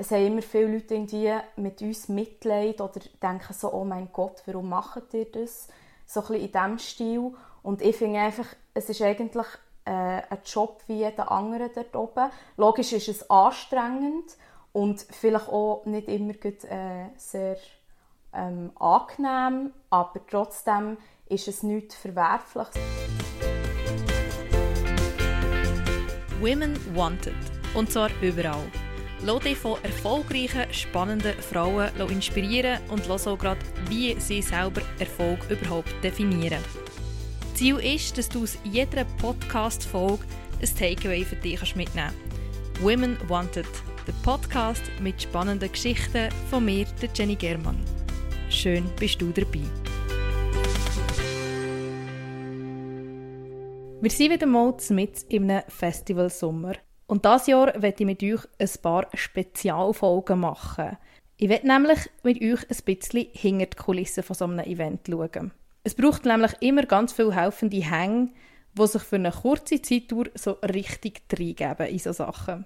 es haben immer viele Leute irgendwie mit uns Mitleid oder denken so, oh mein Gott, warum macht ihr das? So ein bisschen in diesem Stil. Und ich finde einfach, es ist eigentlich äh, ein Job wie jeder andere dort oben. Logisch ist es anstrengend und vielleicht auch nicht immer gut, äh, sehr ähm, angenehm, aber trotzdem ist es nichts Verwerfliches. Women Wanted. Und zwar überall. Lass dich von erfolgreichen, spannenden Frauen inspirieren und lass auch gerade, wie sie selber Erfolg überhaupt definieren. Ziel ist, dass du aus jeder Podcast-Folge ein Takeaway für dich mitnehmen kannst. Women Wanted, der Podcast mit spannenden Geschichten von mir, der Jenny Germann. Schön bist du dabei. Wir sind wieder mal mit in einem Festivalsommer. Und dieses Jahr werde ich mit euch ein paar Spezialfolgen machen. Ich werde nämlich mit euch ein bisschen hinter die Kulissen von so einem Event schauen. Es braucht nämlich immer ganz viele helfende Hänge, die sich für eine kurze Zeitdauer so richtig reingeben in so Sachen.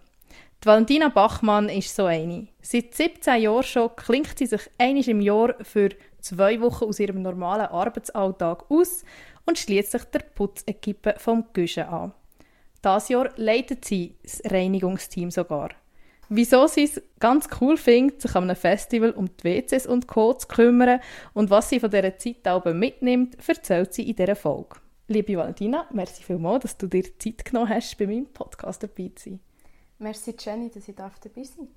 Die Valentina Bachmann ist so eine. Seit 17 Jahren schon klingt sie sich einmal im Jahr für zwei Wochen aus ihrem normalen Arbeitsalltag aus und schließt sich der Putzequipe vom Güschen an. Das Jahr leitet sie das Reinigungsteam sogar. Wieso sie es ganz cool findet, sich an einem Festival um die WCs und Co. zu kümmern und was sie von dieser Zeit mitnimmt, erzählt sie in dieser Folge. Liebe Valentina, merci vielmals, dass du dir Zeit genommen hast, bei meinem Podcast dabei zu sein. Merci Jenny, dass ich dabei sein darf.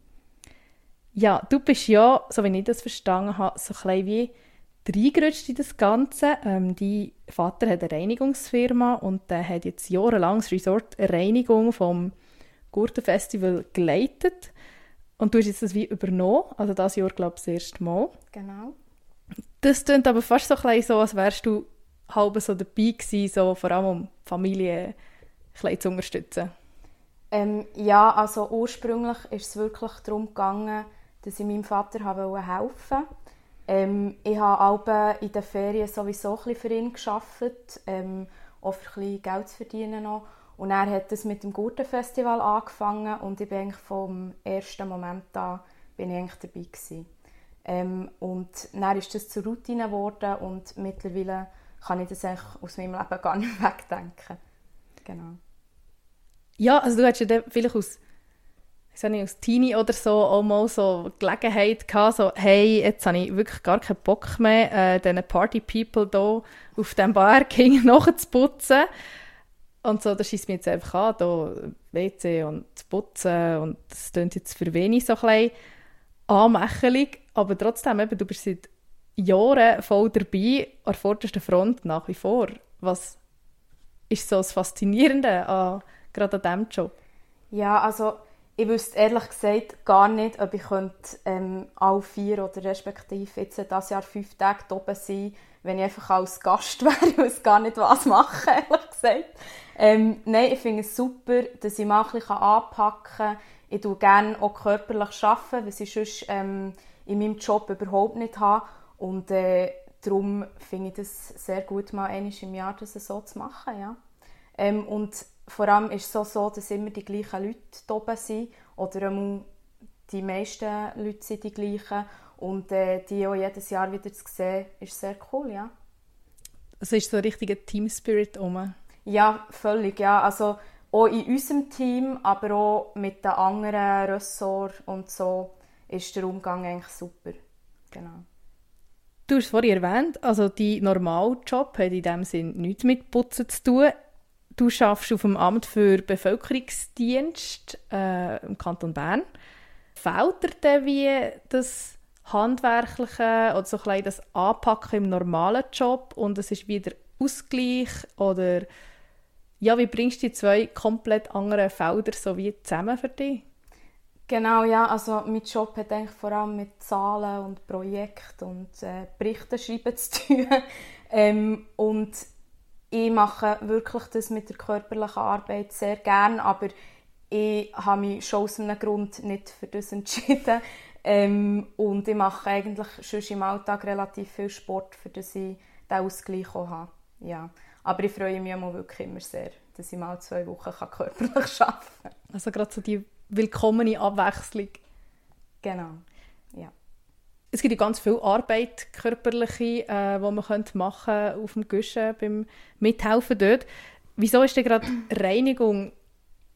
Ja, du bist ja, so wie ich das verstanden habe, so ein bisschen wie reingerutscht in das Ganze. Ähm, dein Vater hat eine Reinigungsfirma und der hat jetzt jahrelang das Resort Reinigung vom Gurtenfestival geleitet. Und du hast jetzt das wie übernommen, also das Jahr, glaube ich, das erste Mal. Genau. Das klingt aber fast so ein so, als wärst du halb so dabei gewesen, so vor allem um die Familie ein zu unterstützen. Ähm, ja, also ursprünglich ist es wirklich darum gegangen, dass ich meinem Vater helfen wollte. Ähm, ich habe in den Ferien sowieso ein für ihn gearbeitet, ähm, auch für ein Geld zu verdienen noch. Und er hat es mit dem Gurtenfestival angefangen und ich bin eigentlich vom ersten Moment an bin ich eigentlich dabei gewesen. Ähm, und dann ist das zur Routine geworden und mittlerweile kann ich das eigentlich aus meinem Leben gar nicht wegdenken. Genau. Ja, also du hättest ja vielleicht aus ich nicht, als Teenie oder so auch mal so Gelegenheit gehabt, so, hey, jetzt habe ich wirklich gar keinen Bock mehr, äh, diesen Party-People hier auf dem Barking nachzuputzen. Und so, das schießt mir jetzt einfach an, hier WC und zu putzen und das klingt jetzt für wenig so ein anmächelig, aber trotzdem, eben, du bist seit Jahren voll dabei, an der vordersten Front nach wie vor. Was ist so das Faszinierende an, gerade an diesem Job? Ja, also ich wüsste ehrlich gesagt gar nicht, ob ich könnte, ähm, alle vier oder respektive jetzt das Jahr fünf Tage oben sein wenn ich einfach als Gast wäre und es gar nicht was machen, ehrlich gesagt. Ähm, nein, ich finde es super, dass ich mal ein bisschen anpacken kann. Ich arbeite gerne auch körperlich, arbeiten, was ich sonst ähm, in meinem Job überhaupt nicht habe. Und äh, darum finde ich das sehr gut, mal einmal im Jahr das so zu machen. Ja. Ähm, und vor allem ist es so, so, dass immer die gleichen Leute da oben sind. Oder die meisten Leute sind die gleichen. Und äh, die auch jedes Jahr wieder zu sehen, ist sehr cool, ja. Also ist so ein richtiger Team-Spirit um? Ja, völlig, ja. Also auch in unserem Team, aber auch mit den anderen Ressorts und so ist der Umgang eigentlich super. Genau. Du hast es vorhin erwähnt, also dein Normaljob hat in dem Sinn nichts mit Putzen zu tun. Du arbeitest auf dem Amt für Bevölkerungsdienst äh, im Kanton Bern. Fällt dir denn wie das Handwerkliche oder so ein das Anpacken im normalen Job und es ist wieder Ausgleich oder ja, wie bringst du die zwei komplett anderen Felder so wie zusammen für dich? Genau, ja, also mein Job hat eigentlich vor allem mit Zahlen und Projekten und äh, Berichten schreiben zu tun. ähm, und ich mache wirklich das mit der körperlichen Arbeit sehr gern, aber ich habe mich schon aus einem Grund nicht für das entschieden. Ähm, und ich mache eigentlich schon im Alltag relativ viel Sport, für das ich diesen Ausgleich auch habe. Ja. Aber ich freue mich auch wirklich immer sehr, dass ich mal zwei Wochen körperlich arbeiten kann. Also gerade so die willkommene Abwechslung. Genau. Es gibt ja ganz viel Arbeit, körperliche, äh, die man könnte machen auf dem Guschen beim Mithelfen dort. Wieso ist denn gerade Reinigung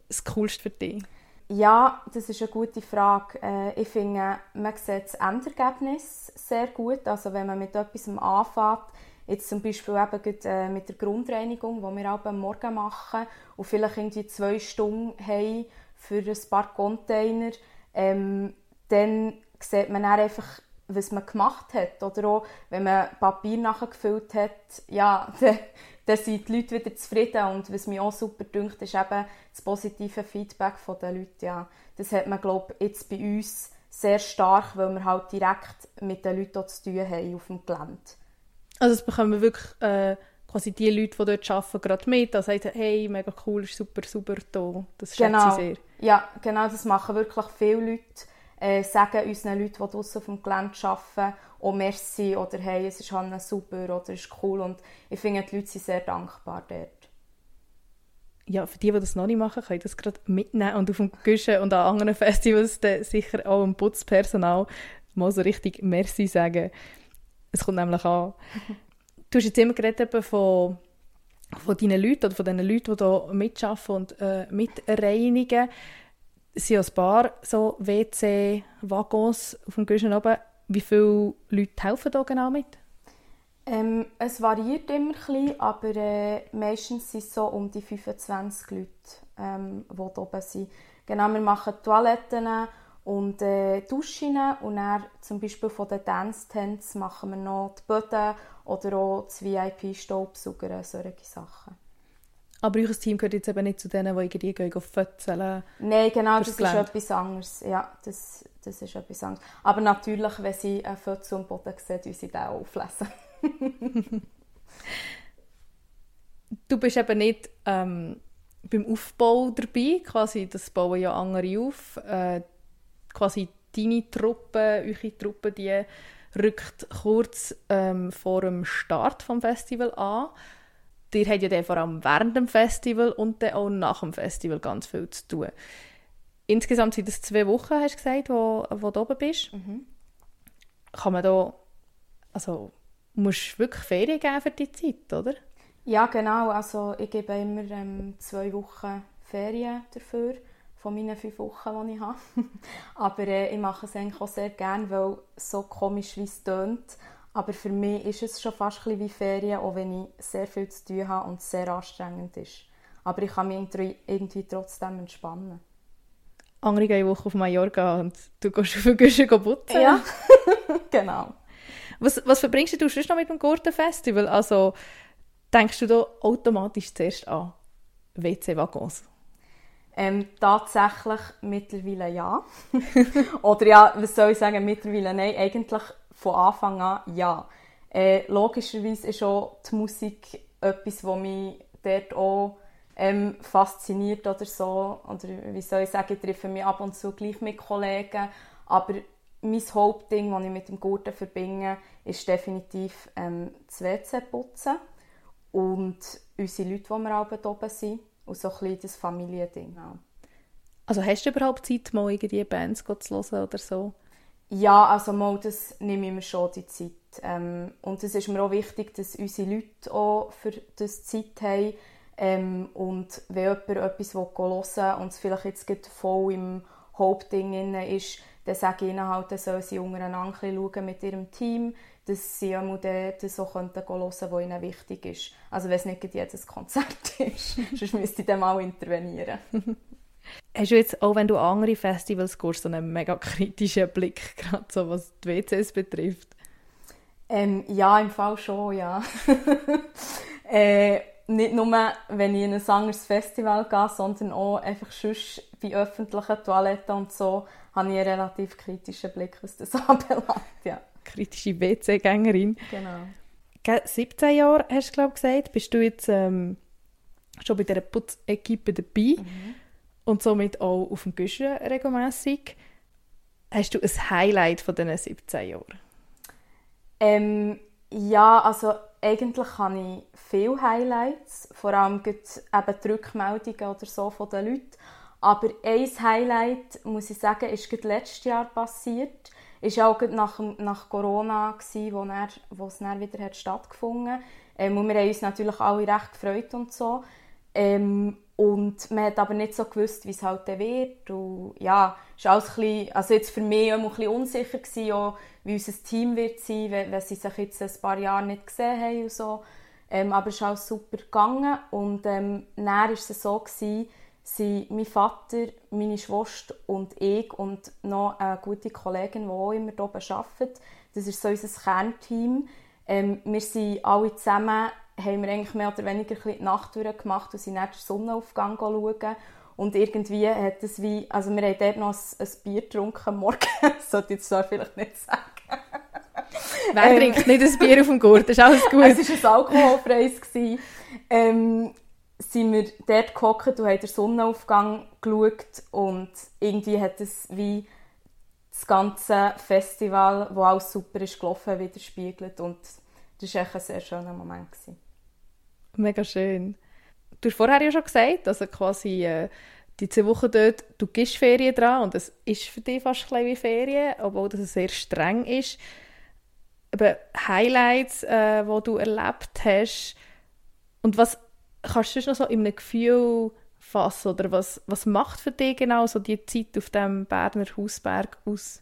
das Coolste für dich? Ja, das ist eine gute Frage. Äh, ich finde, man sieht das Endergebnis sehr gut. Also wenn man mit etwas anfängt, jetzt zum Beispiel eben äh, mit der Grundreinigung, die wir auch am Morgen machen und vielleicht irgendwie zwei Stunden haben für ein paar Container, ähm, dann sieht man dann einfach, was man gemacht hat. Oder auch, wenn man Papier nachgefüllt hat, ja, dann, dann sind die Leute wieder zufrieden. Und was mir auch super dünkt, ist eben das positive Feedback der Leute. Ja. Das hat man, glaube ich, jetzt bei uns sehr stark, weil wir halt direkt mit den Leuten zu tun haben auf dem Gelände. Also es bekommen wirklich äh, quasi die Leute, die dort arbeiten, gerade mit, die sagen, hey, mega cool, super, super da. Das schätze genau. ich sehr. Ja, genau, das machen wirklich viele Leute. Äh, sagen unseren Leuten, die draußen auf dem Gelände arbeiten, oh merci oder hey, es ist halt super oder es ist cool. Und ich finde, die Leute sind sehr dankbar dort. Ja, für die, die das noch nicht machen, können das gerade mitnehmen und auf dem Güschen und an anderen Festivals sicher auch dem Putzpersonal mal so richtig Merci sagen. Es kommt nämlich an. Du hast jetzt immer geredet von, von deinen Leuten oder von den Leuten, die hier mitarbeiten und äh, mitreinigen. Es sind ein paar so WC-Waggons auf dem Güschen oben. Wie viele Leute helfen da genau mit? Ähm, es variiert immer ein bisschen, aber äh, meistens sind es so um die 25 Leute, ähm, die hier oben sind. Genau, wir machen Toiletten und äh, Duschen und dann zum Beispiel von den Dance-Tents machen wir noch die Böden oder auch das VIP-Staubsauger, solche Sachen. Aber euer Team gehört jetzt eben nicht zu denen, die irgendwie gehen auf Fötzeln? Nein, genau, das Gelände. ist etwas anderes. Ja, das, das ist etwas anderes. Aber natürlich, wenn sie einen Fötzel am Boden sehen, tun sie den auch auflesen. du bist eben nicht ähm, beim Aufbau dabei, quasi, das bauen ja andere auf. Äh, quasi deine Truppe, eure Truppe, die rückt kurz ähm, vor dem Start des Festival an. Ihr habt ja dann vor allem während dem Festival und dann auch nach dem Festival ganz viel zu tun. Insgesamt sind es zwei Wochen, hast du gesagt, wo, wo du oben bist. Mhm. Kann man da, also musst du wirklich Ferien geben für die Zeit, oder? Ja, genau. Also ich gebe immer ähm, zwei Wochen Ferien dafür von meinen fünf Wochen, die ich habe. Aber äh, ich mache es eigentlich auch sehr gerne, weil so komisch wie es tönt. Aber für mich ist es schon fast ein wie Ferien, auch wenn ich sehr viel zu tun habe und es sehr anstrengend ist. Aber ich kann mich irgendwie trotzdem entspannen. Andere gehen eine Woche auf Mallorca und du gehst auf den Guschen putzen. Ja, genau. Was, was verbringst du sonst noch mit dem Gurtenfestival? Also denkst du da automatisch zuerst an WC-Waggons? Ähm, tatsächlich mittlerweile ja. Oder ja, was soll ich sagen, mittlerweile nein. Eigentlich von Anfang an ja. Äh, logischerweise ist auch die Musik etwas, was mich dort auch ähm, fasziniert oder so. Oder wie soll ich sagen, ich treffe mich ab und zu gleich mit Kollegen. Aber mein Hauptding, das ich mit dem Gurten verbinde, ist definitiv ähm, das WC putzen und unsere Leute, die wir auch oben sind und so ein bisschen das Familiending auch. Also hast du überhaupt Zeit, mal irgendwie Bands zu hören oder so? Ja, also mal, das nehme ich mir schon die Zeit. Ähm, und es ist mir auch wichtig, dass unsere Leute auch für das Zeit haben. Ähm, und wenn jemand etwas hören will und es vielleicht jetzt voll im Hauptding ist, dann sage ich ihnen halt, dann sollen sie untereinander schauen mit ihrem Team, dass sie auch das so hören können, was ihnen wichtig ist. Also wenn es nicht jedes Konzert ist, sonst müsste ich dann mal intervenieren. Hast du jetzt, auch wenn du andere Festivals gehst, so einen mega kritischen Blick, gerade so was die WCs betrifft? Ähm, ja, im Fall schon, ja. äh, nicht nur, wenn ich in ein anderes Festival gehe, sondern auch einfach sonst bei öffentlichen Toiletten und so, habe ich einen relativ kritischen Blick, was das anbelangt, ja. Kritische WC-Gängerin. Genau. 17 Jahre, hast du glaube gesagt, bist du jetzt ähm, schon bei dieser Putzequipe dabei mhm. Und somit auch auf dem Güschen regelmässig. Hast du ein Highlight von diesen 17 Jahren? Ähm, ja, also eigentlich habe ich viele Highlights, vor allem eben die Rückmeldungen oder so von den Leuten. Aber ein Highlight, muss ich sagen, ist gerade letztes Jahr passiert. Es war auch nach, nach Corona, wo, dann, wo es dann wieder hat stattgefunden hat. Ähm, wir haben uns natürlich alle recht gefreut und so. Ähm, und man hat aber nicht so gewusst, wie es halt wird. Und ja, es war ein bisschen, also jetzt für mich auch ein bisschen unsicher, gewesen, auch, wie unser Team wird sein, wenn, wenn sie sich jetzt ein paar Jahre nicht gesehen haben und so. Ähm, aber es ist alles super gegangen. Und ähm, dann war es so, gewesen, sind mein Vater, meine Schwester und ich und noch eine gute Kollegin, die auch immer hier arbeitet. Das ist so unser Kernteam. Ähm, wir sind alle zusammen, haben wir eigentlich mehr oder weniger die Nacht durchgemacht und sind dann den Sonnenaufgang schauen. Und irgendwie hat es wie, also wir haben dort noch ein, ein Bier getrunken Morgen, das sollte ich jetzt vielleicht nicht sagen. Wer ähm, trinkt nicht ein Bier auf dem Gurt? Das ist alles gut. es war ein alkoholfreies. Ähm, sind wir dort gehockt und haben den Sonnenaufgang geschaut und irgendwie hat es wie das ganze Festival, wo alles super ist gelaufen, widerspiegelt und das war ein sehr schöner Moment. Gewesen. Mega schön. Du hast vorher ja schon gesagt, also quasi äh, die zwei Wochen dort, du gehst Ferien dran und es ist für dich fast ein wie Ferien, obwohl das sehr streng ist. Aber Highlights, äh, die du erlebt hast und was kannst du noch so in einem Gefühl fassen oder was, was macht für dich genau so die Zeit auf dem Berner Hausberg aus?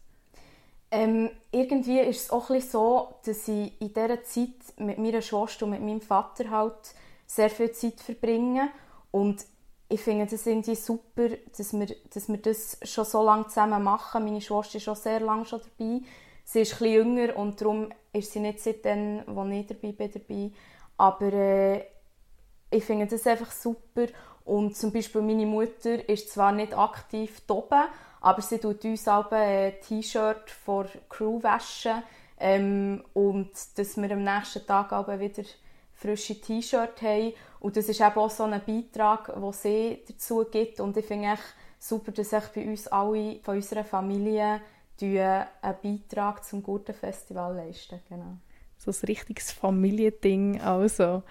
Ähm, irgendwie ist es auch ein so, dass ich in dieser Zeit mit meiner Schwester und mit meinem Vater halt sehr viel Zeit verbringe und ich finde das irgendwie super, dass wir, dass wir das schon so lange zusammen machen. Meine Schwester ist schon sehr lange schon dabei. Sie ist etwas jünger und darum ist sie nicht seitdem, als ich dabei bin, dabei. Aber äh, ich finde das einfach super. Und zum Beispiel meine Mutter ist zwar nicht aktiv oben, aber sie tut uns auch ein T-Shirt vor Crew waschen ähm, und dass wir am nächsten Tag auch wieder frische T-Shirt haben. Und das ist eben auch so ein Beitrag, den sie dazu gibt. Und ich finde es super, dass ich bei uns alle von unserer Familie einen Beitrag zum Gurtenfestival leisten. Genau. So ein richtiges Familiending also.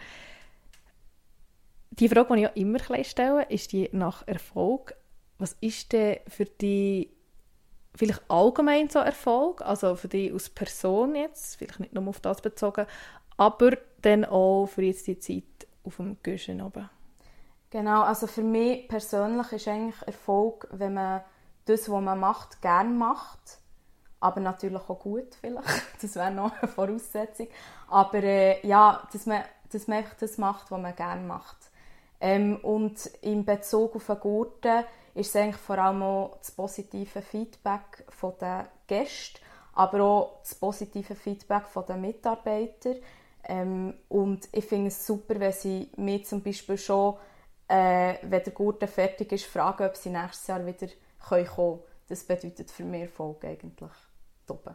Die Frage, die ich auch immer stelle, ist die nach Erfolg. Was ist denn für dich vielleicht allgemein so Erfolg? Also für dich als Person jetzt, vielleicht nicht nur auf das bezogen, aber dann auch für jetzt die Zeit auf dem Güschen oben. Genau, also für mich persönlich ist eigentlich Erfolg, wenn man das, was man macht, gerne macht. Aber natürlich auch gut vielleicht. Das wäre noch eine Voraussetzung. Aber äh, ja, dass man, dass man das macht, was man gerne macht. Ähm, und in Bezug auf den Gurten ist es eigentlich vor allem auch das positive Feedback den Gästen, aber auch das positive Feedback den Mitarbeitern. Ähm, und ich finde es super, wenn sie mir zum Beispiel schon, äh, wenn der Gurten fertig ist, fragen, ob sie nächstes Jahr wieder kommen können. Das bedeutet für mich Erfolg eigentlich. Top.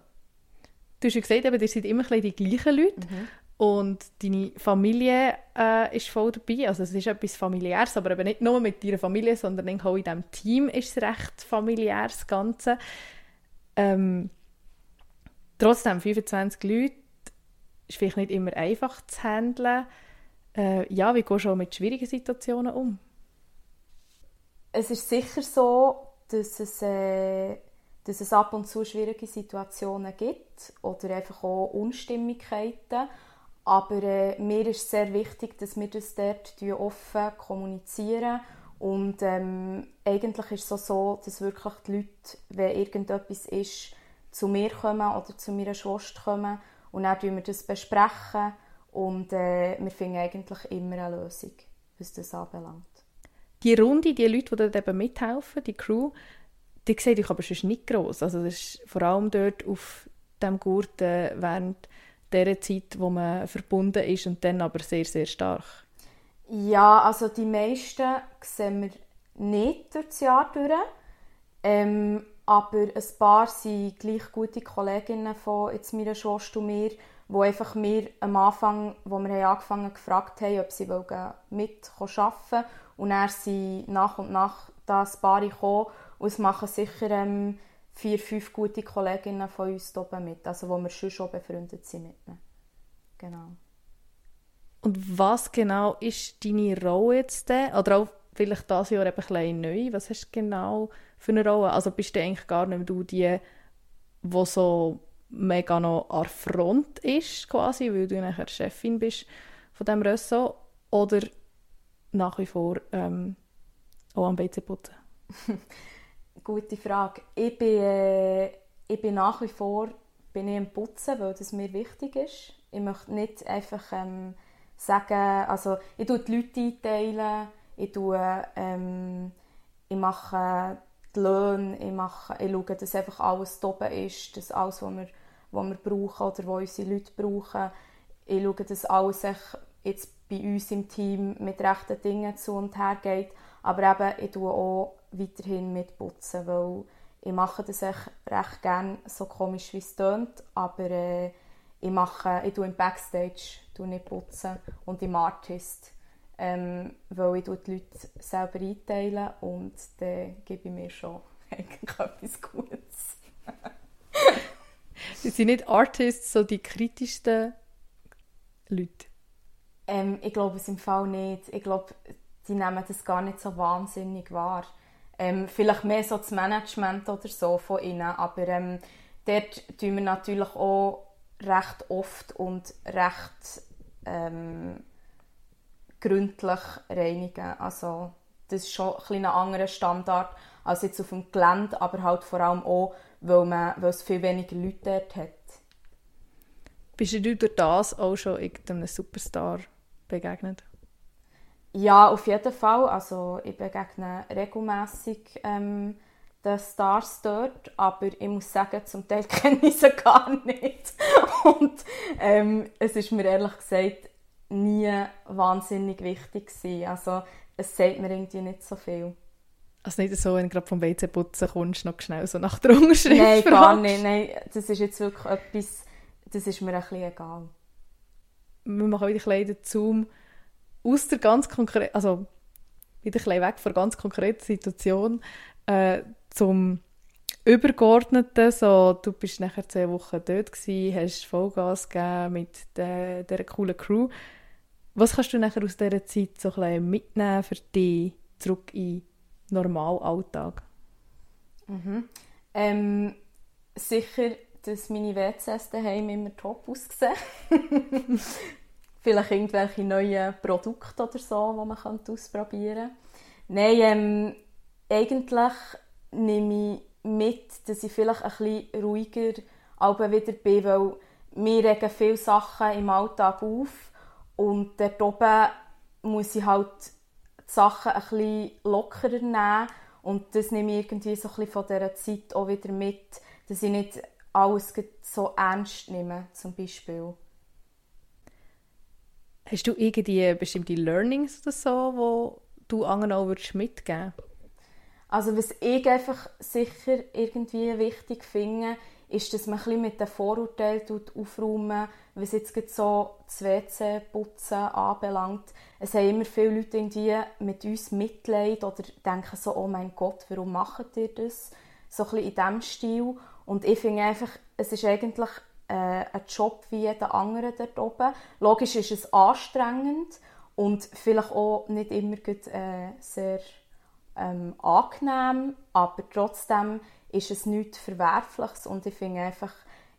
Du hast ja gesagt, ihr seid immer die gleichen Leute. Mhm. Und deine Familie äh, ist voll dabei. Also es ist etwas familiäres, aber eben nicht nur mit deiner Familie, sondern auch in diesem Team ist es recht familiär, das Ganze. Ähm, trotzdem, 25 Leute ist vielleicht nicht immer einfach zu handeln. Äh, ja, wie gehst du mit schwierigen Situationen um? Es ist sicher so, dass es, äh, dass es ab und zu schwierige Situationen gibt oder einfach auch Unstimmigkeiten. Aber äh, mir ist sehr wichtig, dass wir das dort offen kommunizieren. Und ähm, eigentlich ist es so, dass wirklich die Leute, wenn irgendetwas ist, zu mir kommen oder zu meiner Schwester kommen und dann besprechen wir das besprechen und äh, wir finden eigentlich immer eine Lösung, was das anbelangt. Die Runde, die Leute, die dort mithelfen, die Crew, die sehe ich aber sonst nicht gross. Also das ist vor allem dort auf dem Gurten während der Zeit, wo man verbunden ist und dann aber sehr, sehr stark? Ja, also die meisten sehen wir nicht durch das Jahr durch. Ähm, aber ein paar sind gleich gute Kolleginnen von jetzt meiner Schwester und mir, die einfach mir am Anfang, wo wir angefangen haben, gefragt haben, ob sie mit arbeiten wollen. Und dann sind nach und nach das Paar gekommen und es machen sicher ähm, vier, fünf gute Kolleginnen von uns oben mit, also wo wir schon schon befreundet sind mit ihnen. Genau. Und was genau ist deine Rolle jetzt denn? Oder auch vielleicht dieses Jahr eben ein bisschen neu. Was hast du genau für eine Rolle? Also bist du eigentlich gar nicht mehr du die, die so mega noch an Front ist, quasi, weil du nachher Chefin bist von diesem Ressort, oder nach wie vor ähm, auch am WC putzen? Gute Frage. Ich bin, äh, ich bin nach wie vor bin ich am Putzen, weil das mir wichtig ist. Ich möchte nicht einfach ähm, sagen, also ich tue die Leute einteilen, ich, tue, ähm, ich mache die Löhne, ich, mache, ich schaue, dass einfach alles oben ist, dass alles, was wir, was wir brauchen oder was unsere Leute brauchen, ich schaue, dass alles jetzt bei uns im Team mit rechten Dingen zu und her geht, aber eben, ich tue auch weiterhin mitputzen, weil ich mache das echt recht gerne, so komisch wie es tönt, aber äh, ich mache, ich tue im Backstage tue nicht putzen und im Artist, ähm, weil ich die Leute selber einteile und dann gebe ich mir schon eigentlich etwas Gutes. Sie sind nicht Artists, so die kritischsten Leute? Ähm, ich glaube es im Fall nicht. Ich glaube, die nehmen das gar nicht so wahnsinnig wahr. Ähm, vielleicht mehr so das Management oder so von ihnen, aber ähm, dort tun wir natürlich auch recht oft und recht ähm, gründlich reinigen. Also das ist schon ein, ein anderer Standard als jetzt auf dem Gelände, aber halt vor allem auch, weil, man, weil es viel weniger Leute dort hat. Bist du durch das auch schon irgendeinem Superstar begegnet? Ja, auf jeden Fall. Also ich begegne regelmäßig ähm, den Stars dort, aber ich muss sagen, zum Teil kenne ich sie gar nicht. Und ähm, es ist mir ehrlich gesagt nie wahnsinnig wichtig gewesen. Also es sagt mir irgendwie nicht so viel. Also nicht so, wenn du gerade vom WC putzen kommst, noch schnell so nach der Unterschrift Nein, gar nicht. Nein, das ist jetzt wirklich etwas, das ist mir ein bisschen egal. Wir machen wieder ein bisschen den Zoom aus der ganz konkreten, also wieder ein weg von der ganz konkreten Situation äh, zum Übergeordneten, so, du bist nachher zehn Wochen dort gewesen, hast Vollgas gegeben mit der, dieser coolen Crew. Was kannst du nachher aus dieser Zeit so ein mitnehmen für dich zurück in den Normalalltag? Mhm. Ähm, sicher, dass meine WCs daheim immer top aussehen. Vielleicht irgendwelche neuen Produkte oder so, die man ausprobieren kann. Nein, ähm, eigentlich nehme ich mit, dass ich vielleicht ein bisschen ruhiger wieder bin, weil mir regen viele Sachen im Alltag auf und dort oben muss ich halt die Sachen ein bisschen lockerer nehmen und das nehme ich irgendwie so ein von dieser Zeit auch wieder mit, dass ich nicht alles so ernst nehme, zum Beispiel. Hast du irgendwie bestimmte Learnings oder so, wo du anderen auch mitgeben würdest? Also was ich einfach sicher irgendwie wichtig finde, ist, dass man ein mit den Vorurteilen aufräumen was jetzt so das WC-Putzen anbelangt. Es haben immer viele Leute irgendwie mit uns Mitleid oder denken so, oh mein Gott, warum macht ihr das? So ein bisschen in diesem Stil. Und ich finde einfach, es ist eigentlich äh, ein Job wie jeder andere dort oben. Logisch ist es anstrengend und vielleicht auch nicht immer gut, äh, sehr ähm, angenehm, aber trotzdem ist es nichts Verwerfliches und ich finde einfach,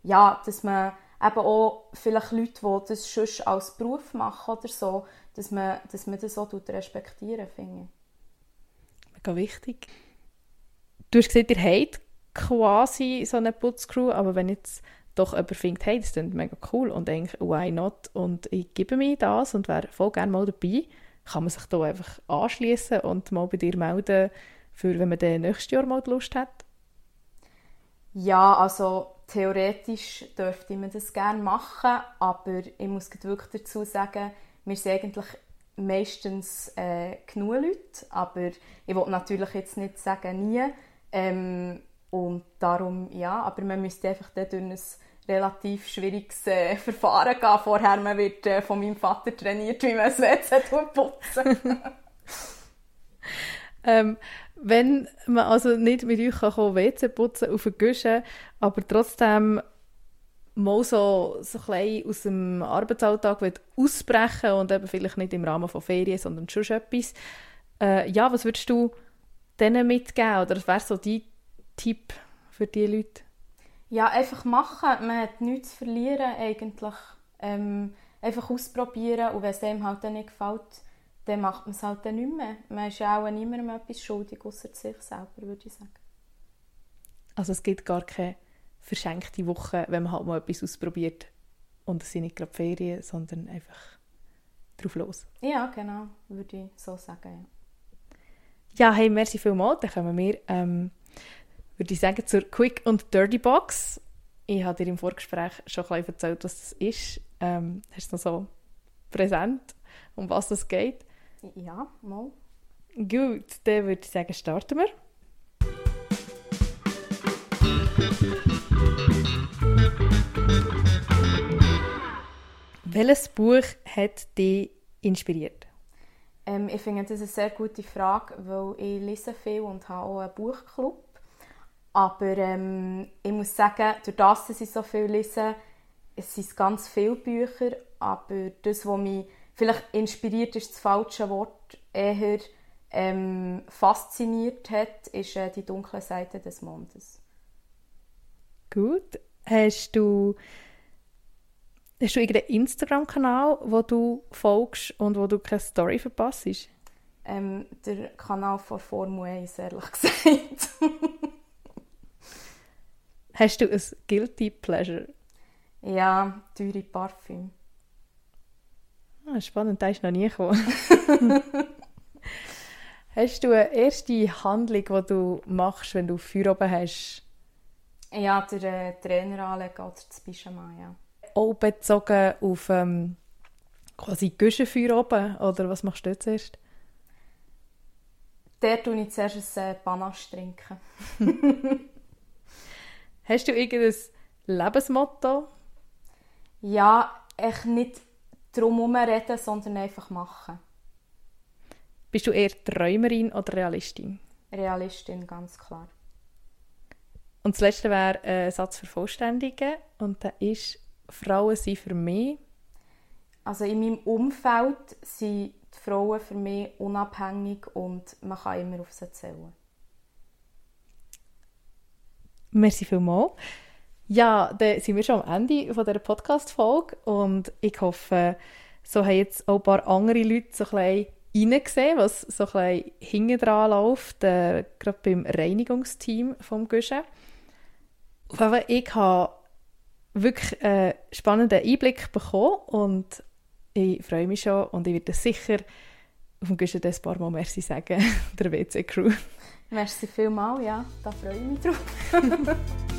ja, dass man eben auch vielleicht Leute, die das schon als Beruf machen oder so, dass man, dass man das auch respektieren finde Mega wichtig. Du hast gesagt, ihr habt quasi so eine Putzcrew, aber wenn jetzt doch jemand findet, hey, das klingt mega cool und denkt, why not? Und ich gebe mir das und wäre voll gerne mal dabei, kann man sich da einfach anschließen und mal bei dir melden, für wenn man dann nächstes Jahr mal Lust hat? Ja, also theoretisch dürfte man das gerne machen, aber ich muss wirklich dazu sagen, wir sind eigentlich meistens äh, genug Leute, aber ich will natürlich jetzt nicht sagen nie. Ähm, und darum, ja, aber man müsste einfach durch ein relativ schwieriges äh, Verfahren gehen. Vorher man wird äh, von meinem Vater trainiert, wie man das WC putzen ähm, Wenn man also nicht mit euch kann WC putzen auf den Guschen, aber trotzdem mal so, so ein aus dem Arbeitsalltag ausbrechen und eben vielleicht nicht im Rahmen von Ferien, sondern schon etwas, Äh, ja, was würdest du denen mitgeben? Oder was wäre so dein Tipp für diese Leute? Ja, einfach machen. Man hat nichts zu verlieren eigentlich. Ähm, einfach ausprobieren und wenn es einem halt dann nicht gefällt, dann macht man es halt dann nicht mehr. Man ist ja auch niemandem etwas schuldig, außer sich selber, würde ich sagen. Also es gibt gar keine verschenkte Woche, wenn man halt mal etwas ausprobiert und es sind nicht gerade Ferien, sondern einfach drauf los. Ja, genau, würde ich so sagen, ja. Ja, hey, merci vielmals. Dann kommen wir, ähm, würde ich sagen, zur Quick und Dirty Box. Ich habe dir im Vorgespräch schon ein bisschen erzählt, was das ist. Ähm, hast du noch so präsent, um was es geht? Ja, mal. Gut, dann würde ich sagen, starten wir. Welches Buch hat dich inspiriert? Ähm, ich finde das eine sehr gute Frage, weil ich lese viel und habe auch einen Buchclub. Aber ähm, ich muss sagen, durch das, dass ich so viel lese, es sind ganz viele Bücher, aber das, was mich vielleicht inspiriert ist, das falsche Wort, eher ähm, fasziniert hat, ist äh, die dunkle Seite des Mondes. Gut. Hast du Hast du irgendeinen Instagram-Kanal, wo du folgst und wo du keine Story verpasst? Ähm, der Kanal von Formel 1, ehrlich gesagt. Hast du ein Guilty Pleasure? Ja, teure Parfüm. Ah, spannend, da ist noch nie gekommen. hast du eine erste Handlung, die du machst, wenn du Feuer oben hast? Ja, der äh, Trainer anlegen oder das Pyjama, ja auch bezogen auf ähm, quasi Güschenfeuer oben? Oder was machst du zuerst? Der tue ich zuerst ein äh, Panache trinken. Hast du irgendein Lebensmotto? Ja, echt nicht drum reden, sondern einfach machen. Bist du eher Träumerin oder Realistin? Realistin, ganz klar. Und das letzte wäre ein Satz vervollständigen und der ist Frauen sind für mich? Also in meinem Umfeld sind die Frauen für mich unabhängig und man kann immer auf sie zählen. Merci vielmals. Ja, dann sind wir schon am Ende dieser Podcast-Folge und ich hoffe, so haben jetzt auch ein paar andere Leute so ein bisschen reingesehen, was so ein hinten dran läuft, äh, gerade beim Reinigungsteam vom Guschen. Ich habe wirklich einen spannenden Einblick bekommen und ich freue mich schon und ich werde sicher auf dem Guschen des paar Mal Merci sagen, der WC-Crew. Merci vielmals, ja, da freue ich mich drauf.